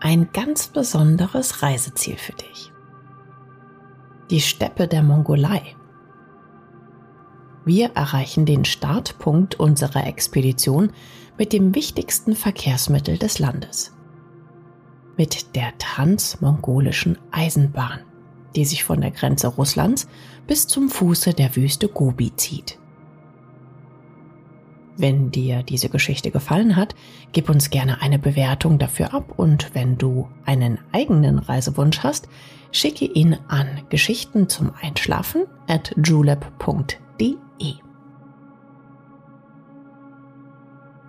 ein ganz besonderes Reiseziel für dich. Die Steppe der Mongolei. Wir erreichen den Startpunkt unserer Expedition mit dem wichtigsten Verkehrsmittel des Landes. Mit der transmongolischen Eisenbahn, die sich von der Grenze Russlands bis zum Fuße der Wüste Gobi zieht. Wenn dir diese Geschichte gefallen hat, gib uns gerne eine Bewertung dafür ab und wenn du einen eigenen Reisewunsch hast, schicke ihn an Geschichten zum Einschlafen at julep.de.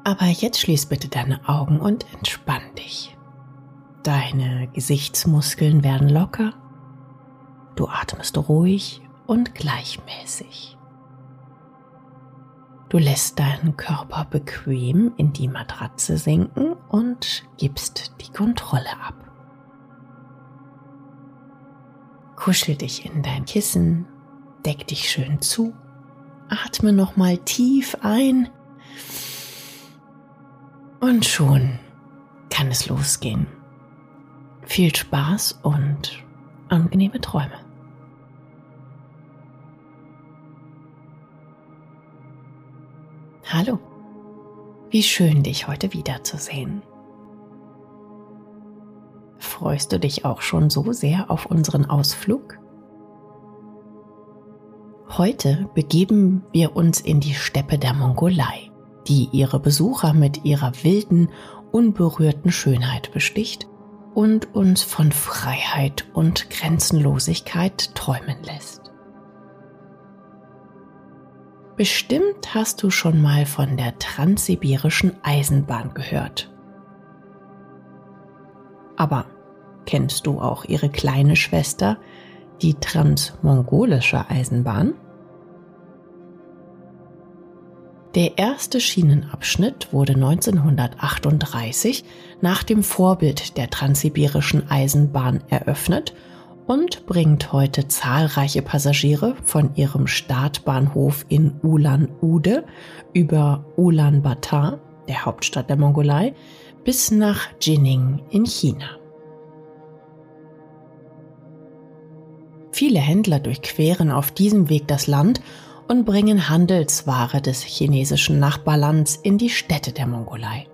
Aber jetzt schließ bitte deine Augen und entspann dich. Deine Gesichtsmuskeln werden locker, du atmest ruhig und gleichmäßig. Du lässt deinen Körper bequem in die Matratze sinken und gibst die Kontrolle ab. Kuschel dich in dein Kissen, deck dich schön zu, atme nochmal tief ein und schon kann es losgehen. Viel Spaß und angenehme Träume. Hallo, wie schön dich heute wiederzusehen. Freust du dich auch schon so sehr auf unseren Ausflug? Heute begeben wir uns in die Steppe der Mongolei, die ihre Besucher mit ihrer wilden, unberührten Schönheit besticht und uns von Freiheit und Grenzenlosigkeit träumen lässt. Bestimmt hast du schon mal von der transsibirischen Eisenbahn gehört. Aber kennst du auch ihre kleine Schwester, die transmongolische Eisenbahn? Der erste Schienenabschnitt wurde 1938 nach dem Vorbild der transsibirischen Eisenbahn eröffnet und bringt heute zahlreiche Passagiere von ihrem Startbahnhof in Ulan-Ude über Ulaanbaatar, der Hauptstadt der Mongolei, bis nach Jining in China. Viele Händler durchqueren auf diesem Weg das Land und bringen Handelsware des chinesischen Nachbarlands in die Städte der Mongolei.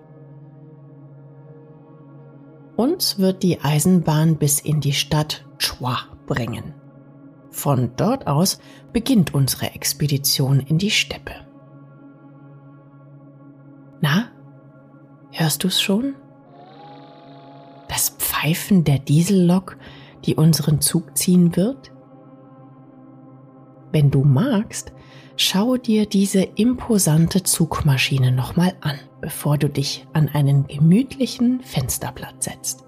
Uns wird die Eisenbahn bis in die Stadt Chua bringen. Von dort aus beginnt unsere Expedition in die Steppe. Na, hörst du's schon? Das Pfeifen der Diesellok, die unseren Zug ziehen wird? Wenn du magst, schau dir diese imposante Zugmaschine nochmal an, bevor du dich an einen gemütlichen Fensterplatz setzt.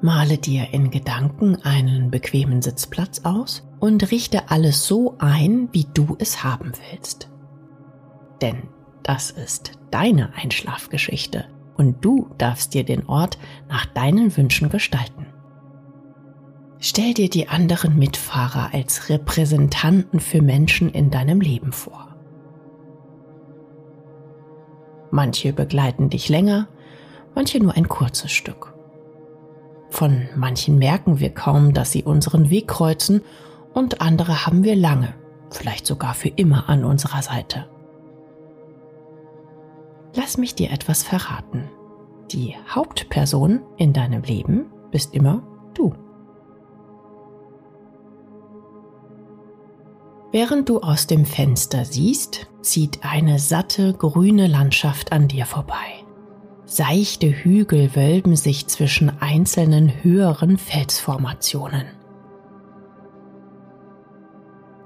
Male dir in Gedanken einen bequemen Sitzplatz aus und richte alles so ein, wie du es haben willst. Denn das ist deine Einschlafgeschichte und du darfst dir den Ort nach deinen Wünschen gestalten. Stell dir die anderen Mitfahrer als Repräsentanten für Menschen in deinem Leben vor. Manche begleiten dich länger, manche nur ein kurzes Stück. Von manchen merken wir kaum, dass sie unseren Weg kreuzen und andere haben wir lange, vielleicht sogar für immer an unserer Seite. Lass mich dir etwas verraten. Die Hauptperson in deinem Leben bist immer du. Während du aus dem Fenster siehst, zieht eine satte grüne Landschaft an dir vorbei. Seichte Hügel wölben sich zwischen einzelnen höheren Felsformationen.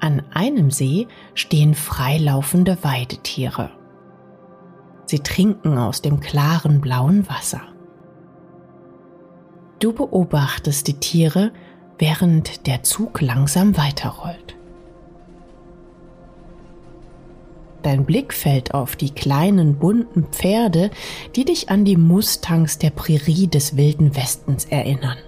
An einem See stehen freilaufende Weidetiere. Sie trinken aus dem klaren blauen Wasser. Du beobachtest die Tiere, während der Zug langsam weiterrollt. Dein Blick fällt auf die kleinen bunten Pferde, die dich an die Mustangs der Prärie des wilden Westens erinnern.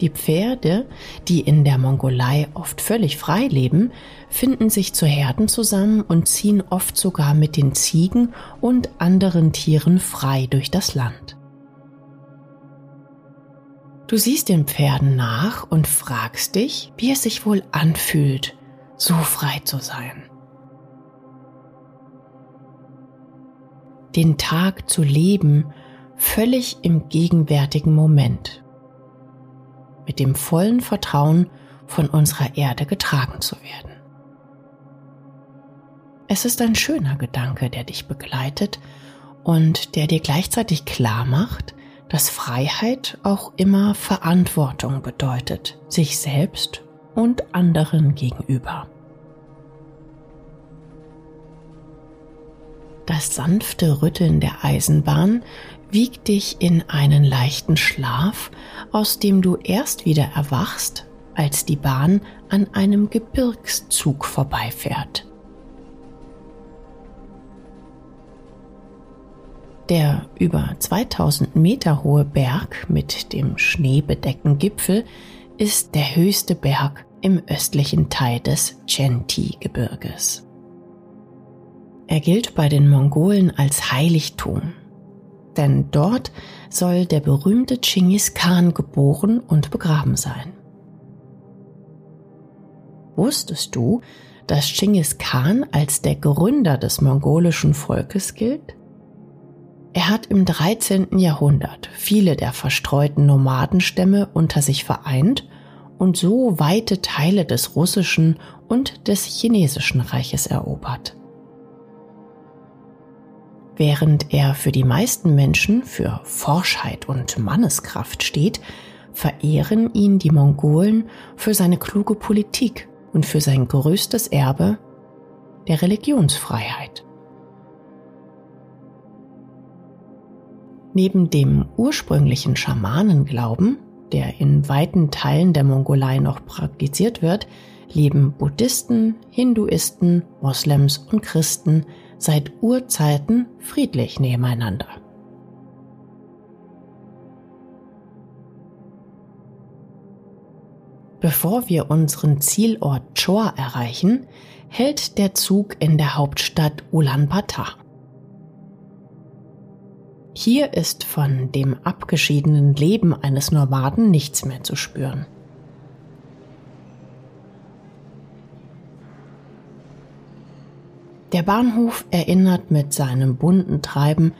Die Pferde, die in der Mongolei oft völlig frei leben, finden sich zu Herden zusammen und ziehen oft sogar mit den Ziegen und anderen Tieren frei durch das Land. Du siehst den Pferden nach und fragst dich, wie es sich wohl anfühlt, so frei zu sein. Den Tag zu leben, völlig im gegenwärtigen Moment. Mit dem vollen Vertrauen, von unserer Erde getragen zu werden. Es ist ein schöner Gedanke, der dich begleitet und der dir gleichzeitig klar macht, dass Freiheit auch immer Verantwortung bedeutet, sich selbst und anderen gegenüber. Das sanfte Rütteln der Eisenbahn wiegt dich in einen leichten Schlaf, aus dem du erst wieder erwachst, als die Bahn an einem Gebirgszug vorbeifährt. Der über 2000 Meter hohe Berg mit dem schneebedeckten Gipfel ist der höchste Berg im östlichen Teil des Chenti-Gebirges. Er gilt bei den Mongolen als Heiligtum, denn dort soll der berühmte Chinggis Khan geboren und begraben sein. Wusstest du, dass Chinggis Khan als der Gründer des mongolischen Volkes gilt? Er hat im 13. Jahrhundert viele der verstreuten Nomadenstämme unter sich vereint und so weite Teile des russischen und des chinesischen Reiches erobert. Während er für die meisten Menschen für Forschheit und Manneskraft steht, verehren ihn die Mongolen für seine kluge Politik und für sein größtes Erbe, der Religionsfreiheit. Neben dem ursprünglichen Schamanenglauben der in weiten Teilen der Mongolei noch praktiziert wird, leben Buddhisten, Hinduisten, Moslems und Christen seit Urzeiten friedlich nebeneinander. Bevor wir unseren Zielort Chor erreichen, hält der Zug in der Hauptstadt Ulaanbaatar. Hier ist von dem abgeschiedenen Leben eines Nomaden nichts mehr zu spüren. Der Bahnhof erinnert mit seinem bunten Treiben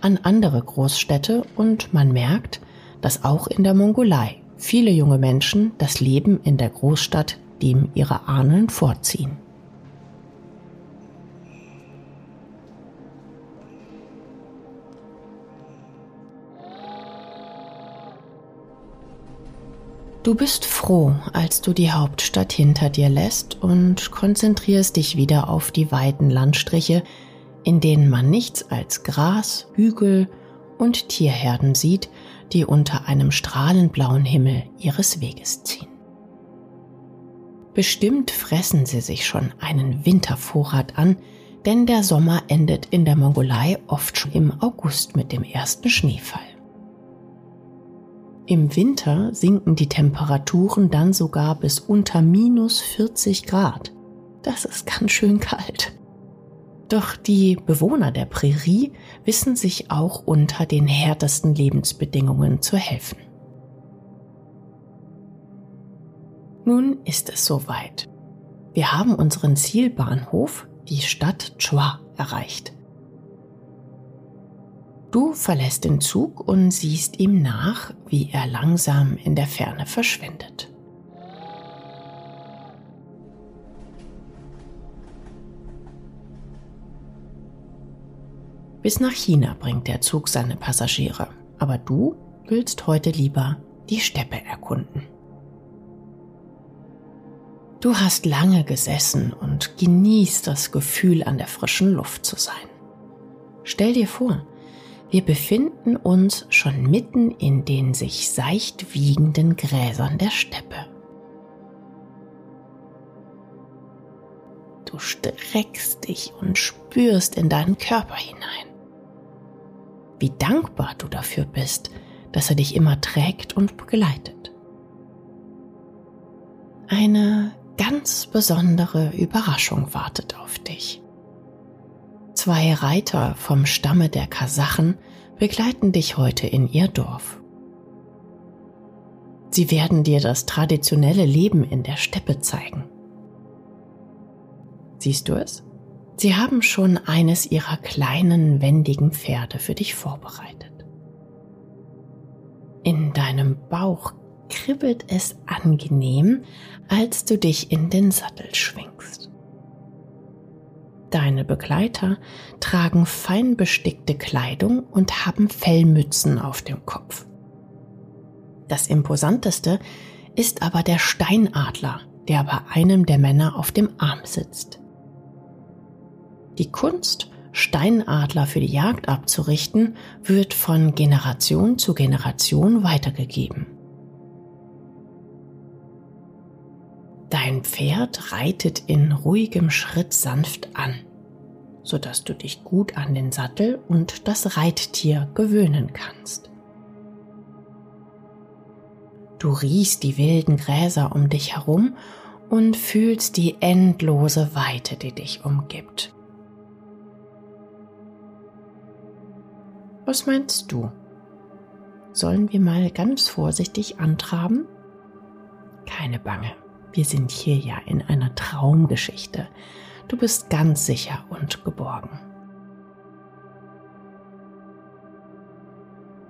an andere Großstädte und man merkt, dass auch in der Mongolei viele junge Menschen das Leben in der Großstadt dem ihrer Ahnen vorziehen. Du bist froh, als du die Hauptstadt hinter dir lässt und konzentrierst dich wieder auf die weiten Landstriche, in denen man nichts als Gras, Hügel und Tierherden sieht, die unter einem strahlend blauen Himmel ihres Weges ziehen. Bestimmt fressen sie sich schon einen Wintervorrat an, denn der Sommer endet in der Mongolei oft schon im August mit dem ersten Schneefall. Im Winter sinken die Temperaturen dann sogar bis unter minus 40 Grad. Das ist ganz schön kalt. Doch die Bewohner der Prärie wissen sich auch unter den härtesten Lebensbedingungen zu helfen. Nun ist es soweit. Wir haben unseren Zielbahnhof, die Stadt Chua, erreicht. Du verlässt den Zug und siehst ihm nach, wie er langsam in der Ferne verschwindet. Bis nach China bringt der Zug seine Passagiere, aber du willst heute lieber die Steppe erkunden. Du hast lange gesessen und genießt das Gefühl, an der frischen Luft zu sein. Stell dir vor, Wir befinden uns schon mitten in den sich seicht wiegenden Gräsern der Steppe. Du streckst dich und spürst in deinen Körper hinein. Wie dankbar du dafür bist, dass er dich immer trägt und begleitet. Eine ganz besondere Überraschung wartet auf dich. Zwei Reiter vom Stamme der Kasachen begleiten dich heute in ihr Dorf. Sie werden dir das traditionelle Leben in der Steppe zeigen. Siehst du es? Sie haben schon eines ihrer kleinen, wendigen Pferde für dich vorbereitet. In deinem Bauch kribbelt es angenehm, als du dich in den Sattel schwingst. Deine Begleiter tragen fein bestickte Kleidung und haben Fellmützen auf dem Kopf. Das imposanteste ist aber der Steinadler, der bei einem der Männer auf dem Arm sitzt. Die Kunst, Steinadler für die Jagd abzurichten, wird von Generation zu Generation weitergegeben. Dein Pferd reitet in ruhigem Schritt sanft an, sodass du dich gut an den Sattel und das Reittier gewöhnen kannst. Du riechst die wilden Gräser um dich herum und fühlst die endlose Weite, die dich umgibt. Was meinst du? Sollen wir mal ganz vorsichtig antraben? Keine Bange. Wir sind hier ja in einer Traumgeschichte. Du bist ganz sicher und geborgen.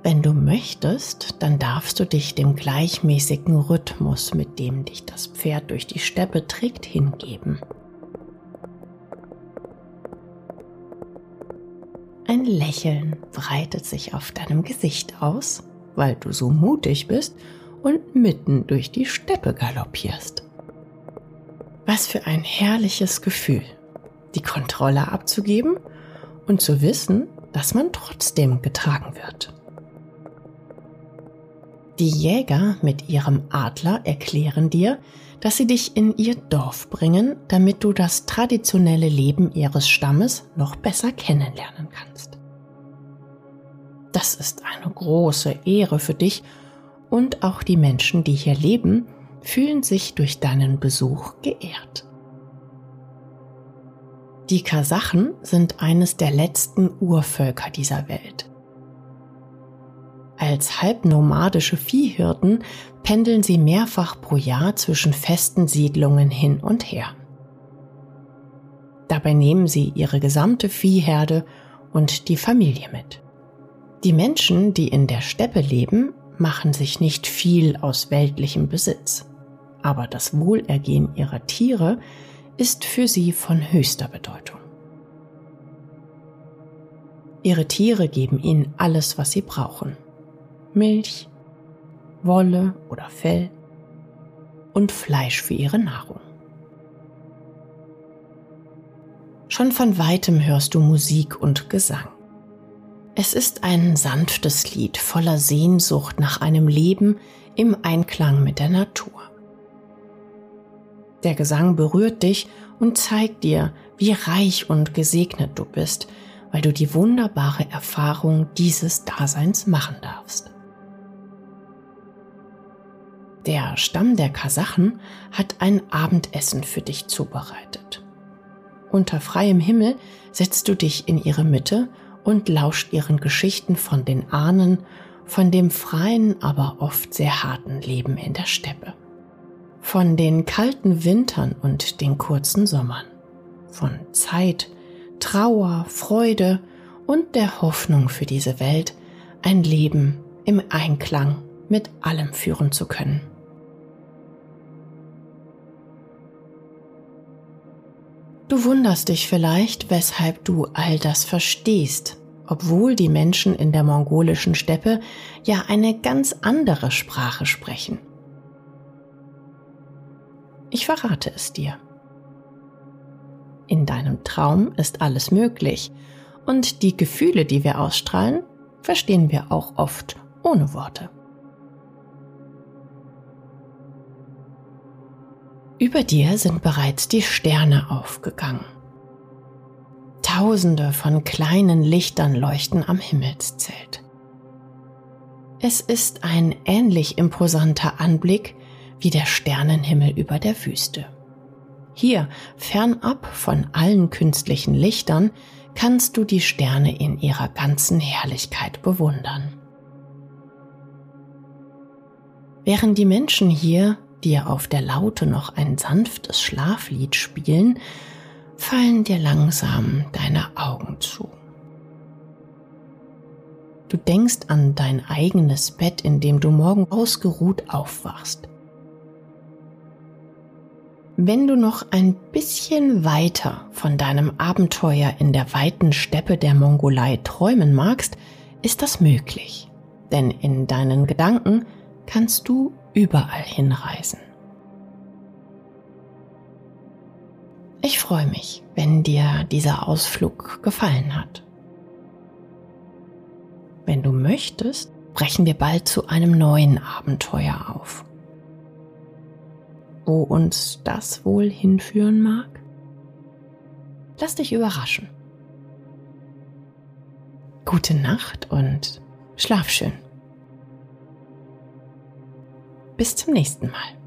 Wenn du möchtest, dann darfst du dich dem gleichmäßigen Rhythmus, mit dem dich das Pferd durch die Steppe trägt, hingeben. Ein Lächeln breitet sich auf deinem Gesicht aus, weil du so mutig bist und mitten durch die Steppe galoppierst. Was für ein herrliches Gefühl, die Kontrolle abzugeben und zu wissen, dass man trotzdem getragen wird. Die Jäger mit ihrem Adler erklären dir, dass sie dich in ihr Dorf bringen, damit du das traditionelle Leben ihres Stammes noch besser kennenlernen kannst. Das ist eine große Ehre für dich und auch die Menschen, die hier leben, fühlen sich durch deinen Besuch geehrt. Die Kasachen sind eines der letzten Urvölker dieser Welt. Als halbnomadische Viehhirten pendeln sie mehrfach pro Jahr zwischen festen Siedlungen hin und her. Dabei nehmen sie ihre gesamte Viehherde und die Familie mit. Die Menschen, die in der Steppe leben, machen sich nicht viel aus weltlichem Besitz aber das Wohlergehen ihrer Tiere ist für sie von höchster Bedeutung. Ihre Tiere geben ihnen alles, was sie brauchen. Milch, Wolle oder Fell und Fleisch für ihre Nahrung. Schon von weitem hörst du Musik und Gesang. Es ist ein sanftes Lied voller Sehnsucht nach einem Leben im Einklang mit der Natur. Der Gesang berührt dich und zeigt dir, wie reich und gesegnet du bist, weil du die wunderbare Erfahrung dieses Daseins machen darfst. Der Stamm der Kasachen hat ein Abendessen für dich zubereitet. Unter freiem Himmel setzt du dich in ihre Mitte und lauscht ihren Geschichten von den Ahnen, von dem freien, aber oft sehr harten Leben in der Steppe von den kalten Wintern und den kurzen Sommern, von Zeit, Trauer, Freude und der Hoffnung für diese Welt, ein Leben im Einklang mit allem führen zu können. Du wunderst dich vielleicht, weshalb du all das verstehst, obwohl die Menschen in der mongolischen Steppe ja eine ganz andere Sprache sprechen. Ich verrate es dir. In deinem Traum ist alles möglich und die Gefühle, die wir ausstrahlen, verstehen wir auch oft ohne Worte. Über dir sind bereits die Sterne aufgegangen. Tausende von kleinen Lichtern leuchten am Himmelszelt. Es ist ein ähnlich imposanter Anblick wie der Sternenhimmel über der Wüste. Hier, fernab von allen künstlichen Lichtern, kannst du die Sterne in ihrer ganzen Herrlichkeit bewundern. Während die Menschen hier dir auf der Laute noch ein sanftes Schlaflied spielen, fallen dir langsam deine Augen zu. Du denkst an dein eigenes Bett, in dem du morgen ausgeruht aufwachst. Wenn du noch ein bisschen weiter von deinem Abenteuer in der weiten Steppe der Mongolei träumen magst, ist das möglich, denn in deinen Gedanken kannst du überall hinreisen. Ich freue mich, wenn dir dieser Ausflug gefallen hat. Wenn du möchtest, brechen wir bald zu einem neuen Abenteuer auf. Wo uns das wohl hinführen mag? Lass dich überraschen. Gute Nacht und schlaf schön. Bis zum nächsten Mal.